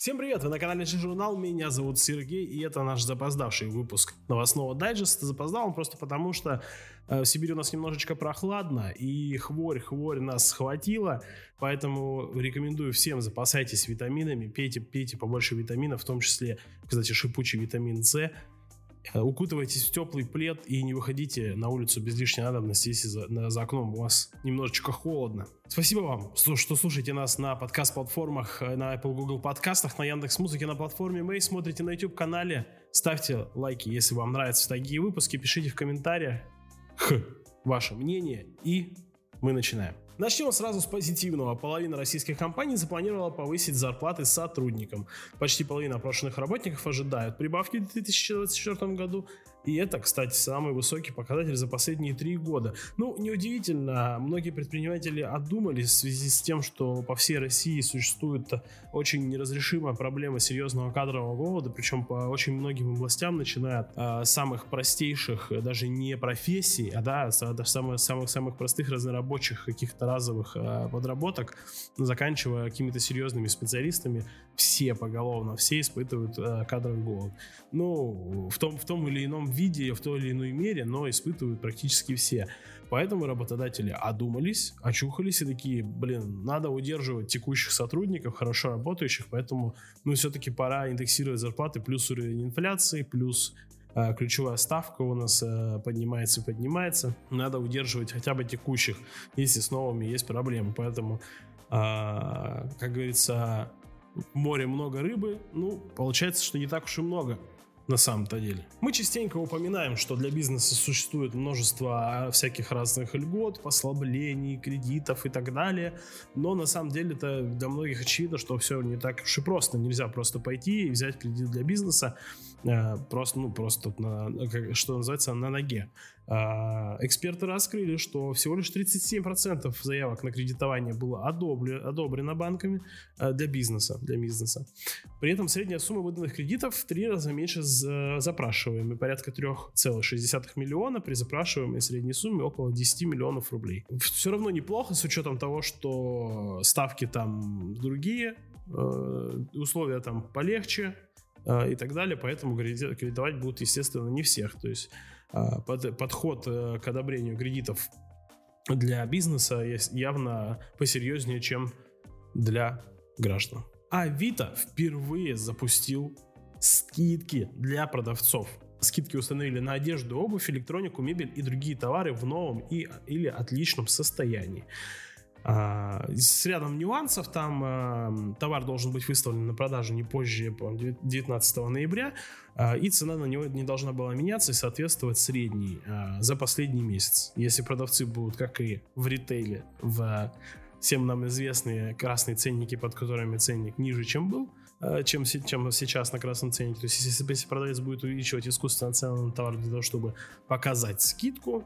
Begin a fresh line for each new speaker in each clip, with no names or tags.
Всем привет, вы на канале Журнал, меня зовут Сергей, и это наш запоздавший выпуск новостного дайджеста. Запоздал он просто потому, что э, в Сибири у нас немножечко прохладно, и хворь, хворь нас схватила, поэтому рекомендую всем запасайтесь витаминами, пейте, пейте побольше витаминов, в том числе, кстати, шипучий витамин С, укутывайтесь в теплый плед и не выходите на улицу без лишней надобности, если за, за окном у вас немножечко холодно. Спасибо вам, что слушаете нас на подкаст-платформах, э, на Apple Google подкастах, на Яндекс Музыке, на платформе Мэй, смотрите на YouTube канале, ставьте лайки, если вам нравятся такие выпуски, пишите в комментариях ваше мнение и мы начинаем. Начнем сразу с позитивного. Половина российских компаний запланировала повысить зарплаты сотрудникам. Почти половина опрошенных работников ожидают прибавки в 2024 году, и это, кстати, самый высокий показатель за последние три года. Ну, неудивительно, многие предприниматели одумались в связи с тем, что по всей России существует очень неразрешимая проблема серьезного кадрового голода, причем по очень многим областям, начиная от э, самых простейших, даже не профессий, а да, даже самых, самых, самых простых разнорабочих каких-то разовых э, подработок, заканчивая какими-то серьезными специалистами, все поголовно, все испытывают э, кадровый голод. Ну, в том, в том или ином виде, в той или иной мере, но испытывают практически все. Поэтому работодатели одумались, очухались и такие, блин, надо удерживать текущих сотрудников, хорошо работающих, поэтому, ну, все-таки пора индексировать зарплаты, плюс уровень инфляции, плюс ключевая ставка у нас э, поднимается и поднимается. Надо удерживать хотя бы текущих, если с новыми есть проблемы. Поэтому, э, как говорится, море много рыбы, ну, получается, что не так уж и много на самом-то деле. Мы частенько упоминаем, что для бизнеса существует множество всяких разных льгот, послаблений, кредитов и так далее, но на самом деле это для многих очевидно, что все не так уж и просто. Нельзя просто пойти и взять кредит для бизнеса просто, ну, просто на, что называется, на ноге. А, эксперты раскрыли, что всего лишь 37% заявок на кредитование было одобрено, одобрено банками э, для бизнеса, для бизнеса. При этом средняя сумма выданных кредитов в три раза меньше запрашиваемой, порядка 3,6 миллиона, при запрашиваемой средней сумме около 10 миллионов рублей. Все равно неплохо с учетом того, что ставки там другие, э, условия там полегче, э, и так далее, поэтому кредитовать будут, естественно, не всех. То есть а, под, подход э, к одобрению кредитов для бизнеса явно посерьезнее, чем для граждан. А Авито впервые запустил скидки для продавцов. Скидки установили на одежду, обувь, электронику, мебель и другие товары в новом и, или отличном состоянии. А, с рядом нюансов, там а, товар должен быть выставлен на продажу не позже 19 ноября, а, и цена на него не должна была меняться и соответствовать средней за последний месяц. Если продавцы будут, как и в ритейле, в всем нам известные красные ценники, под которыми ценник ниже, чем был, чем, чем сейчас на красном ценнике. То есть, если, если продавец будет увеличивать искусственно цену на товар для того, чтобы показать скидку,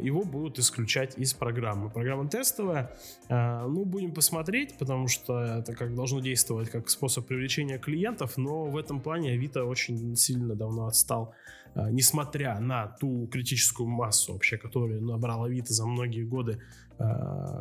его будут исключать из программы. Программа тестовая. Э, ну, будем посмотреть, потому что это как должно действовать как способ привлечения клиентов, но в этом плане Авито очень сильно давно отстал. Э, несмотря на ту критическую массу вообще, которую набрал Авито за многие годы,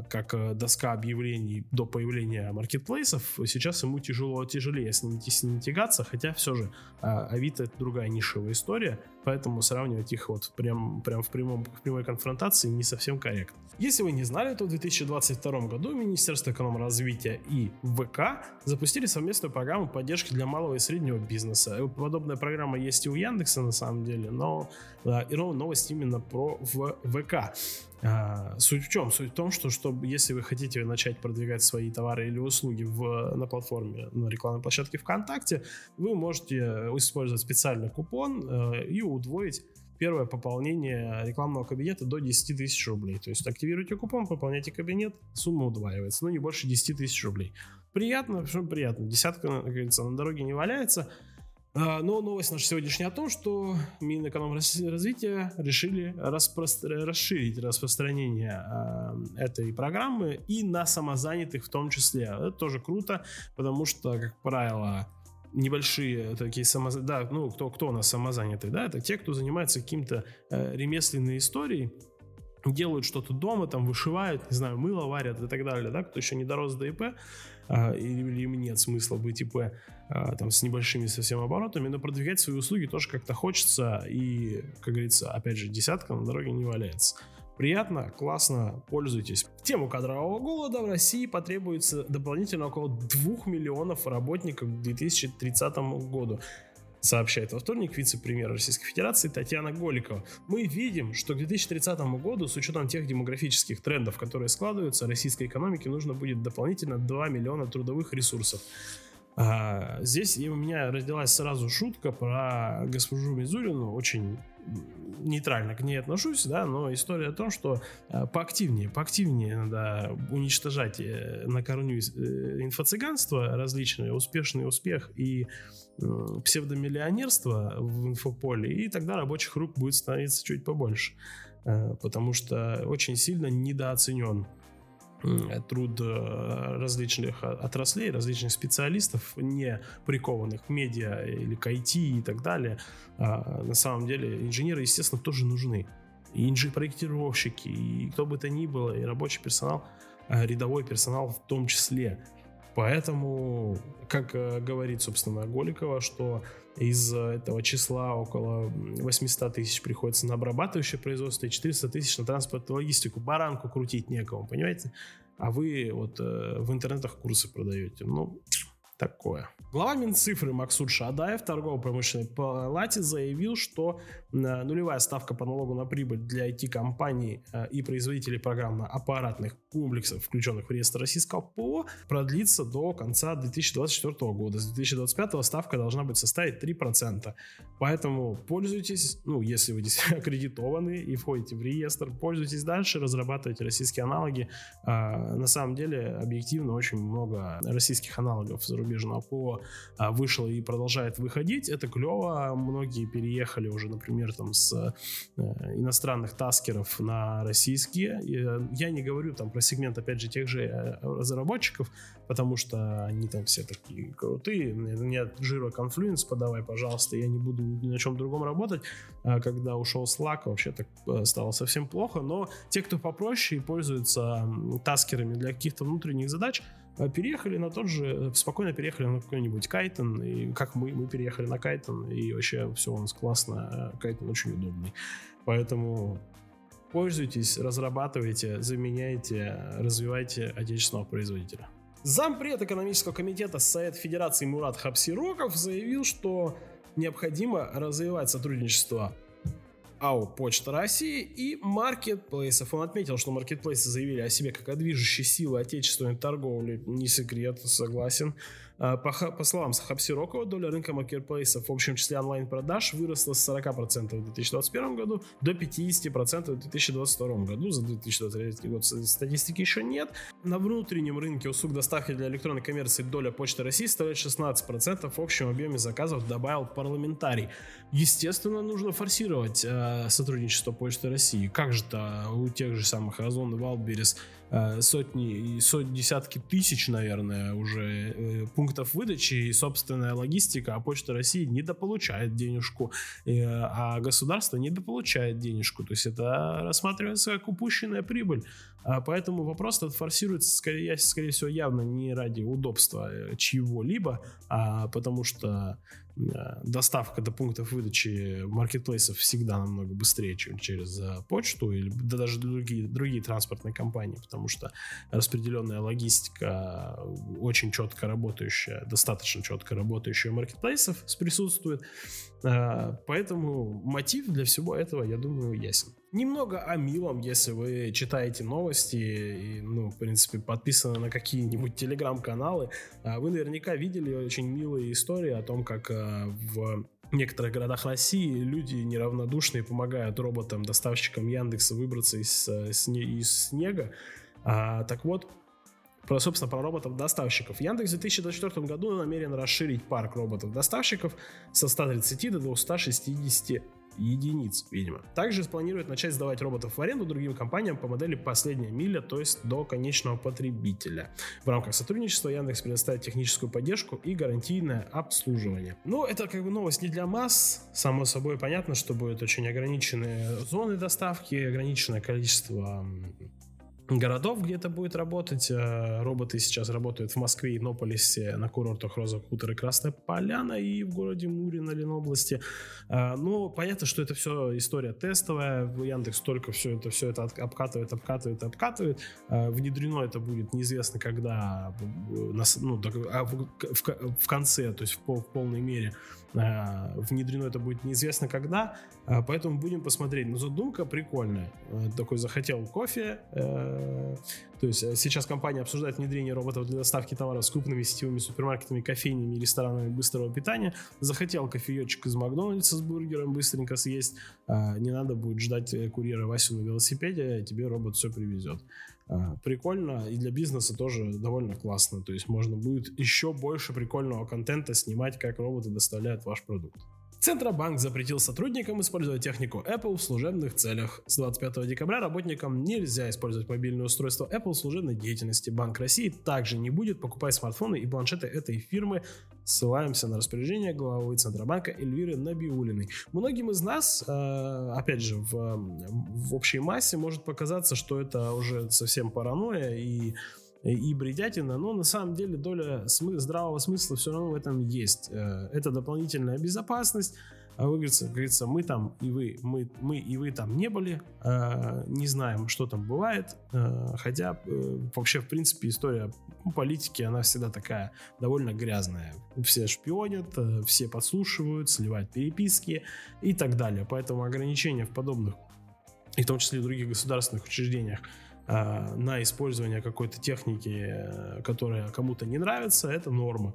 как доска объявлений до появления маркетплейсов, сейчас ему тяжело, тяжелее с ними, с хотя все же Авито это другая нишевая история, поэтому сравнивать их вот прям, прям в, прямом, в прямой конфронтации не совсем корректно. Если вы не знали, то в 2022 году Министерство эконом-развития и ВК запустили совместную программу поддержки для малого и среднего бизнеса. Подобная программа есть и у Яндекса на самом деле, но да, и новость именно про ВК. А, суть в чем? Суть в том, что чтобы, если вы хотите начать продвигать свои товары или услуги в, на платформе, на рекламной площадке ВКонтакте, вы можете использовать специальный купон э, и удвоить первое пополнение рекламного кабинета до 10 тысяч рублей. То есть активируйте купон, пополняйте кабинет, сумма удваивается, но не больше 10 тысяч рублей. Приятно, что приятно. Десятка, как говорится, на дороге не валяется. А, но новость наша сегодняшняя о том, что Минэкономразвития решили распростр... расширить распространение э, этой программы и на самозанятых в том числе. Это тоже круто, потому что, как правило, небольшие такие самозанятые, да, ну, кто, кто у нас самозанятый, да, это те, кто занимается каким-то э, ремесленной историей, делают что-то дома, там вышивают, не знаю, мыло варят и так далее, да, кто еще не дорос до ИП, а, или им нет смысла быть ИП а, там с небольшими совсем оборотами, но продвигать свои услуги тоже как-то хочется, и, как говорится, опять же, десятка на дороге не валяется. Приятно, классно, пользуйтесь. В тему кадрового голода в России потребуется дополнительно около 2 миллионов работников к 2030 году сообщает во вторник вице-премьер Российской Федерации Татьяна Голикова. Мы видим, что к 2030 году, с учетом тех демографических трендов, которые складываются, российской экономике нужно будет дополнительно 2 миллиона трудовых ресурсов. А, здесь у меня родилась сразу шутка про госпожу Мизулину, очень нейтрально к ней отношусь, да, но история о том, что э, поактивнее, поактивнее надо уничтожать э, на корню э, инфо-цыганство различные, успешный успех и псевдомиллионерство в инфополе, и тогда рабочих рук будет становиться чуть побольше, потому что очень сильно недооценен труд различных отраслей, различных специалистов, не прикованных к медиа или к IT и так далее. А, на самом деле инженеры, естественно, тоже нужны. И инжи-проектировщики, и кто бы то ни было, и рабочий персонал, а, рядовой персонал в том числе. Поэтому, как э, говорит, собственно, Голикова, что из этого числа около 800 тысяч приходится на обрабатывающее производство и 400 тысяч на транспорт и логистику. Баранку крутить некому, понимаете? А вы вот э, в интернетах курсы продаете. Ну, такое. Глава Минцифры Максут Шадаев торгово-промышленной палате заявил, что э, нулевая ставка по налогу на прибыль для IT-компаний э, и производителей программно-аппаратных комплексов, включенных в реестр российского ПО, продлится до конца 2024 года. С 2025 ставка должна быть составить 3%. Поэтому пользуйтесь, ну, если вы действительно аккредитованы и входите в реестр, пользуйтесь дальше, разрабатывайте российские аналоги. А, на самом деле, объективно, очень много российских аналогов зарубежного ПО вышло и продолжает выходить. Это клево. Многие переехали уже, например, там с э, иностранных таскеров на российские. Э, я не говорю там про сегмент, опять же, тех же э, разработчиков, потому что они там все такие крутые. Нет жира Confluence, подавай, пожалуйста, я не буду ни на чем другом работать. А когда ушел Slack, вообще так стало совсем плохо. Но те, кто попроще и пользуются таскерами для каких-то внутренних задач, переехали на тот же, спокойно переехали на какой-нибудь Кайтон, и как мы, мы переехали на Кайтон, и вообще все у нас классно, Кайтон очень удобный. Поэтому пользуйтесь, разрабатывайте, заменяйте, развивайте отечественного производителя. Зампред экономического комитета Совет Федерации Мурат Хапсироков заявил, что необходимо развивать сотрудничество АО «Почта России» и маркетплейсов. Он отметил, что маркетплейсы заявили о себе как о движущей силы отечественной торговли. Не секрет, согласен. А, по, по словам Хапсирокова, доля рынка маркетплейсов в общем числе онлайн-продаж выросла с 40% в 2021 году до 50% в 2022 году. За 2023 год статистики еще нет. На внутреннем рынке услуг доставки для электронной коммерции доля Почты России составляет 16% в общем объеме заказов, добавил парламентарий. Естественно, нужно форсировать э, сотрудничество Почты России. Как же-то у тех же самых Озон и Вайлдберриз Э, сотни, сотни, десятки тысяч, наверное, уже э, пунктов выдачи и собственная логистика, а Почта России недополучает денежку, э, а государство недополучает денежку. То есть это рассматривается как упущенная прибыль. А поэтому вопрос этот форсируется, скорее, скорее всего, явно не ради удобства чьего-либо, а потому что Э, доставка до пунктов выдачи маркетплейсов всегда намного быстрее, чем через э, почту или да, даже другие, другие транспортные компании, потому что распределенная логистика очень четко работающая, достаточно четко работающая маркетплейсов присутствует. Э, поэтому мотив для всего этого, я думаю, ясен. Немного о милом, если вы читаете новости и, ну, в принципе, подписаны на какие-нибудь телеграм-каналы, а вы наверняка видели очень милые истории о том, как э, в некоторых городах России люди неравнодушные помогают роботам-доставщикам Яндекса выбраться из, э, из снега. А, так вот, про, собственно, про роботов-доставщиков. Яндекс в 2024 году намерен расширить парк роботов-доставщиков со 130 до 260 единиц, видимо. Также планирует начать сдавать роботов в аренду другим компаниям по модели «последняя миля», то есть до конечного потребителя. В рамках сотрудничества Яндекс предоставит техническую поддержку и гарантийное обслуживание. Ну, это как бы новость не для масс. Само собой понятно, что будет очень ограниченные зоны доставки, ограниченное количество городов, где это будет работать. Э, роботы сейчас работают в Москве, Иннополисе, на курортах Роза Хутор и Красная Поляна и в городе Мури на Ленобласти. Э, ну, понятно, что это все история тестовая. Яндекс только все это, все это обкатывает, обкатывает, обкатывает. Э, внедрено это будет неизвестно когда, ну, а в конце, то есть в польной мере внедрено это будет неизвестно когда, поэтому будем посмотреть. Но задумка прикольная. Такой захотел кофе, то есть э, сейчас компания обсуждает внедрение роботов для доставки товаров с крупными сетевыми супермаркетами, кофейнями и ресторанами быстрого питания. Захотел кофеечек из Макдональдса с бургером быстренько съесть. А, не надо будет ждать э, курьера Васю на велосипеде, тебе робот все привезет. А, прикольно и для бизнеса тоже довольно классно. То есть можно будет еще больше прикольного контента снимать, как роботы доставляют ваш продукт. Центробанк запретил сотрудникам использовать технику Apple в служебных целях. С 25 декабря работникам нельзя использовать мобильное устройство Apple в служебной деятельности. Банк России также не будет покупать смартфоны и планшеты этой фирмы. Ссылаемся на распоряжение главы Центробанка Эльвиры Набиулиной. Многим из нас, э, опять же, в, в общей массе может показаться, что это уже совсем паранойя и и бредятина, но на самом деле доля смы- здравого смысла все равно в этом есть. Э, это дополнительная безопасность. А вы, говорится, говорится, мы там и вы, мы, мы и вы там не были, э, не знаем, что там бывает, э, хотя вообще, в принципе, история политики, она всегда такая довольно грязная. Все шпионят, все подслушивают, сливают переписки и так далее. Поэтому ограничения в подобных, и в том числе и в других государственных учреждениях, а, на использование какой-то техники, которая кому-то не нравится, это норма.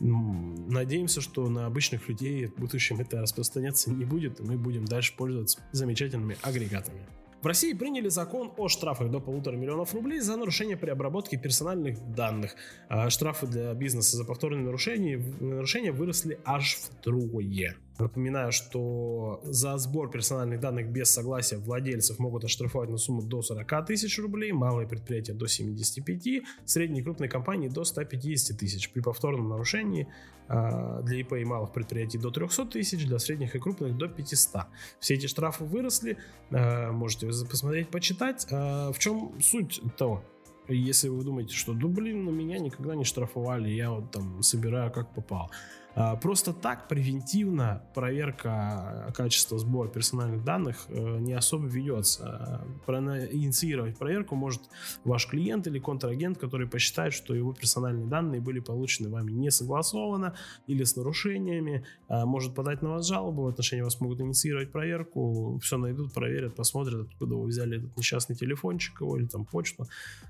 Надеемся, что на обычных людей в будущем это распространяться не будет, и мы будем дальше пользоваться замечательными агрегатами. В России приняли закон о штрафах до полутора миллионов рублей за нарушение при обработке персональных данных. А штрафы для бизнеса за повторные нарушения, нарушения выросли аж втрое. Напоминаю, что за сбор персональных данных без согласия владельцев могут оштрафовать на сумму до 40 тысяч рублей, малые предприятия до 75, средние и крупные компании до 150 тысяч. При повторном нарушении а, для ИП и малых предприятий до 300 тысяч, для средних и крупных до 500. Все эти штрафы выросли, а, можете посмотреть, почитать. А, в чем суть того? Если вы думаете, что, ну блин, на меня никогда не штрафовали, я вот там собираю как попал. А, просто так превентивно проверка качества сбора персональных данных э, не особо ведется. Инициировать проверку может ваш клиент или контрагент, который посчитает, что его персональные данные были получены вами не согласованно или с нарушениями, а, может подать на вас жалобу, в отношении вас могут инициировать проверку, все найдут, проверят, посмотрят, откуда вы взяли этот несчастный телефончик его или там почту,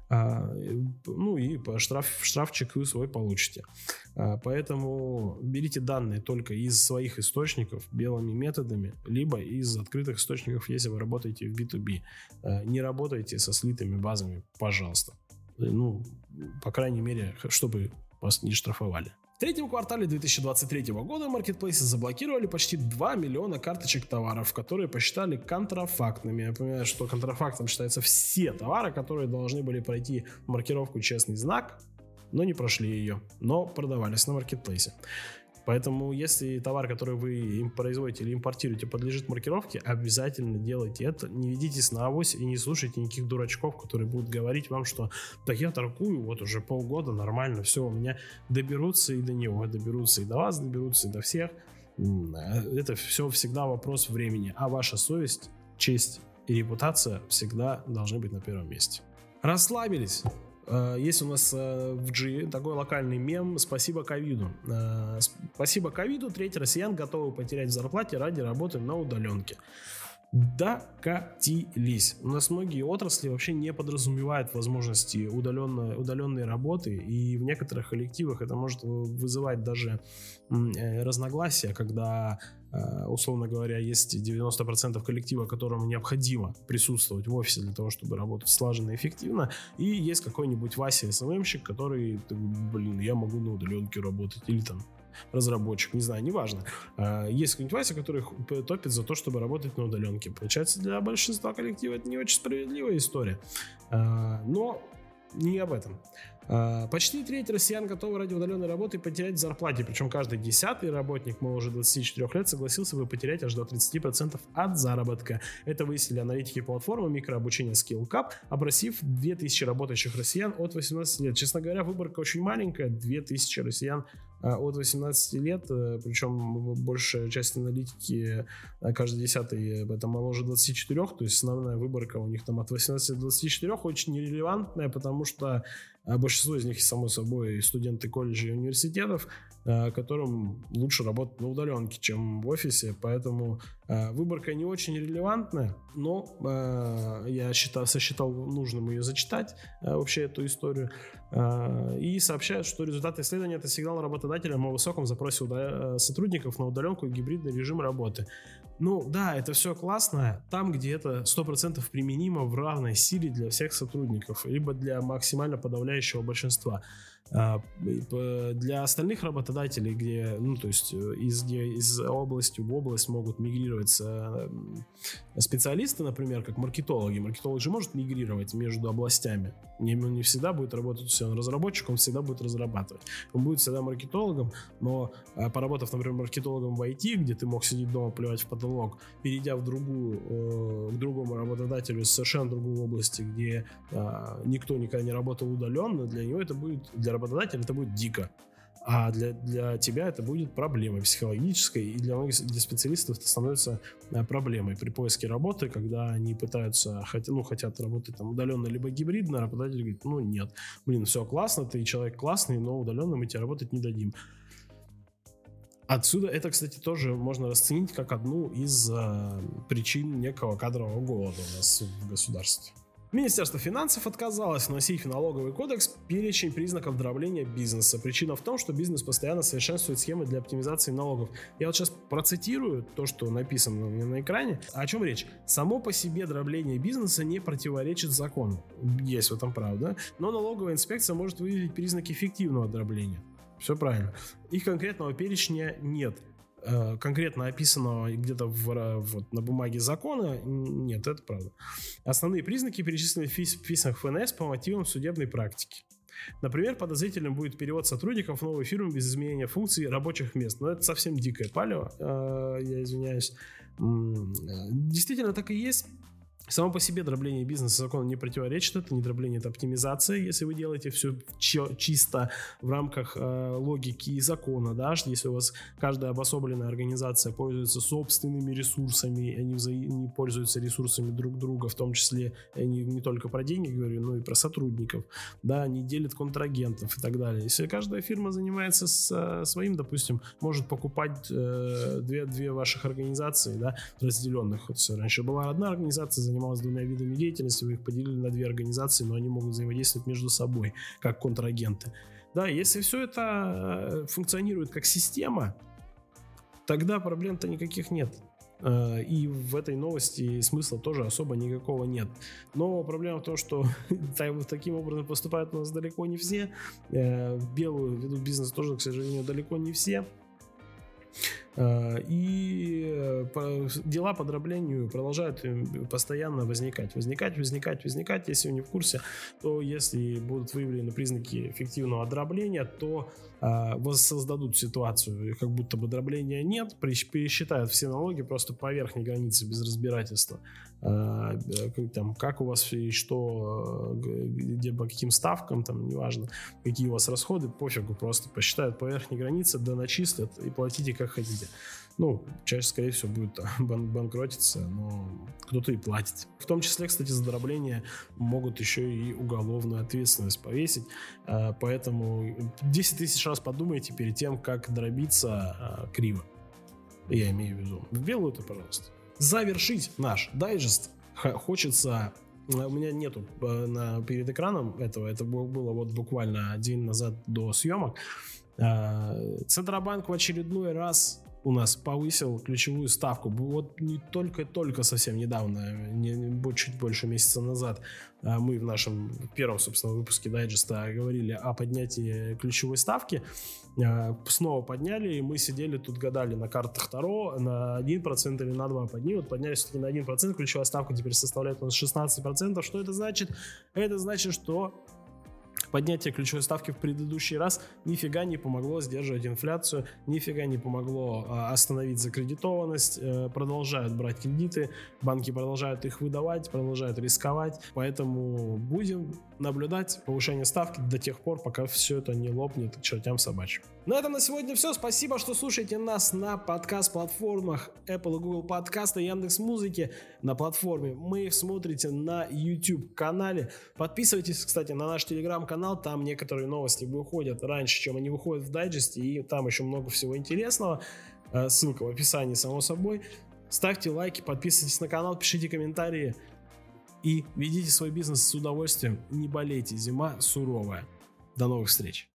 а, ну и штраф, штрафчик вы свой получите. Поэтому берите данные только из своих источников белыми методами, либо из открытых источников, если вы работаете в B2B. Э, не работайте со слитыми базами, пожалуйста. Э, ну, по крайней мере, чтобы вас не штрафовали. В третьем квартале 2023 года маркетплейсы заблокировали почти 2 миллиона карточек товаров, которые посчитали контрафактными. Я напоминаю, что контрафактом считаются все товары, которые должны были пройти маркировку «Честный знак», но не прошли ее, но продавались на маркетплейсе. Поэтому, если товар, который вы им производите или импортируете, подлежит маркировке, обязательно делайте это. Не ведитесь на авось и не слушайте никаких дурачков, которые будут говорить вам, что так я торгую вот уже полгода, нормально, все, у меня доберутся и до него, доберутся и до вас, доберутся и до всех. Это все всегда вопрос времени. А ваша совесть, честь и репутация всегда должны быть на первом месте. Расслабились. Э, есть у нас э, в G такой локальный мем «Спасибо ковиду». Э, спасибо ковиду, треть россиян готовы потерять в зарплате ради работы на удаленке. Докатились. У нас многие отрасли вообще не подразумевают возможности удаленной, удаленной работы, и в некоторых коллективах это может вызывать даже разногласия, когда Э, условно говоря, есть 90% коллектива, которому необходимо присутствовать в офисе для того, чтобы работать слаженно и эффективно, и есть какой-нибудь Вася СММщик, который, блин, я могу на удаленке работать, или там разработчик, не знаю, неважно. А, есть Вася, который топит за то, чтобы работать на удаленке. Получается, для большинства коллектива это не очень справедливая история. А, но не об этом. А, почти треть россиян готовы ради удаленной работы потерять зарплате, причем каждый десятый работник моложе 24 лет согласился бы потерять аж до 30% от заработка. Это выяснили аналитики платформы микрообучения SkillCap, опросив 2000 работающих россиян от 18 лет. Честно говоря, выборка очень маленькая, 2000 россиян от 18 лет, э, причем большая часть аналитики, э, каждый десятый, это моложе 24, то есть основная выборка у них там от 18 до 24 очень нерелевантная, потому что а большинство из них, само собой, студенты колледжей и университетов, а, которым лучше работать на удаленке, чем в офисе, поэтому а, выборка не очень релевантная, но я считал, сосчитал нужным ее зачитать, вообще эту историю, и сообщают, что результаты исследования это сигнал работодателям о высоком запросе сотрудников на удаленку и гибридный режим работы. Ну да, это все классно там, где это 100% применимо в равной силе для всех сотрудников, либо для максимально подавляющего большинства. А, для остальных работодателей, где, ну, то есть э, из, из области в область могут мигрировать э, специалисты, например, как маркетологи. Маркетолог же может мигрировать между областями. Не, он не всегда будет работать все он разработчик, он всегда будет разрабатывать. Он будет всегда маркетологом, но э, поработав, например, маркетологом в IT, где ты мог сидеть дома, плевать в потолок, перейдя в другую, к другому работодателю из совершенно другой области, где никто никогда не работал удаленно, для него это будет, для работодателя это будет дико. А для, для тебя это будет проблемой психологической, и для многих для специалистов это становится э, проблемой при поиске работы, когда они пытаются, хот, ну, хотят работать там удаленно либо гибридно, работодатель говорит, ну нет, блин, все классно, ты человек классный, но удаленно мы тебе работать не дадим. Отсюда это, кстати, тоже можно расценить как одну из э, причин некого кадрового голода у нас в государстве. Министерство финансов отказалось вносить в налоговый кодекс перечень признаков дробления бизнеса. Причина в том, что бизнес постоянно совершенствует схемы для оптимизации налогов. Я вот сейчас процитирую то, что написано у меня на экране. О чем речь? Само по себе дробление бизнеса не противоречит закону. Есть в этом правда. Но налоговая инспекция может выявить признаки фиктивного дробления. Все правильно. Их конкретного перечня нет. Э, конкретно описанного где-то в, вот, на бумаге закона, нет, это правда. Основные признаки перечислены в письмах ФНС по мотивам судебной практики. Например, подозрительным будет перевод сотрудников в новую без изменения функций рабочих мест. Но это совсем дикое палево, э, я извиняюсь. Э, действительно так и есть. Само по себе дробление бизнеса закону не противоречит, это не дробление, это оптимизация, если вы делаете все чисто в рамках э, логики и закона, да, если у вас каждая обособленная организация пользуется собственными ресурсами, они вза... не пользуются ресурсами друг друга, в том числе не, не только про деньги говорю, но и про сотрудников, да, они делят контрагентов и так далее. Если каждая фирма занимается с, э, своим, допустим, может покупать э, две, две ваших организации, да, разделенных. Вот все. Раньше была одна организация, занималась двумя видами деятельности, вы их поделили на две организации, но они могут взаимодействовать между собой, как контрагенты. Да, если все это э, функционирует как система, тогда проблем-то никаких нет. Э, и в этой новости смысла тоже особо никакого нет. Но проблема в том, что таким образом поступают у нас далеко не все. Э, белую ведут бизнес тоже, к сожалению, далеко не все. А, и э, дела по дроблению продолжают э, постоянно возникать. Возникать, возникать, возникать. Если вы не в курсе, то если будут выявлены признаки эффективного дробления, то воссоздадут ситуацию, как будто бы дробления нет, пересчитают все налоги просто по верхней границе без разбирательства. А, э, там, как у вас и что, где по каким ставкам, там, неважно, какие у вас расходы, пофигу, просто посчитают по верхней границе, да начислят и платите как хотите. Ну, чаще, скорее всего, будет бан банкротиться, но кто-то и платит. В том числе, кстати, за дробление могут еще и уголовную ответственность повесить. А, поэтому 10 тысяч раз подумайте перед тем, как дробиться а, криво. Я имею в виду. В белую-то, пожалуйста завершить наш дайджест хочется у меня нету на, перед экраном этого, это было вот буквально день назад до съемок. Центробанк в очередной раз у нас повысил ключевую ставку. Вот не только-только совсем недавно, не, чуть больше месяца назад, а мы в нашем первом, собственно, выпуске дайджеста говорили о поднятии ключевой ставки. А, снова подняли, и мы сидели тут, гадали на картах Таро на 1% или на 2 подни. Вот поднялись все-таки на 1%, ключевая ставка теперь составляет у нас 16%. Что это значит? Это значит, что Поднятие ключевой ставки в предыдущий раз нифига не помогло сдерживать инфляцию, нифига не помогло а, остановить закредитованность, э, продолжают брать кредиты, банки продолжают их выдавать, продолжают рисковать, поэтому будем наблюдать повышение ставки до тех пор, пока все это не лопнет чертям собачьим. На этом на сегодня все. Спасибо, что слушаете нас на подкаст-платформах Apple и Google подкаста, Яндекс Музыки на платформе. Мы их смотрите на YouTube канале. Подписывайтесь, кстати, на наш телеграм-канал. Там некоторые новости выходят раньше, чем они выходят в дайджесте. И там еще много всего интересного. Э, ссылка в описании, само собой. Ставьте лайки, подписывайтесь на канал, пишите комментарии и ведите свой бизнес с удовольствием. Не болейте, зима суровая. До новых встреч!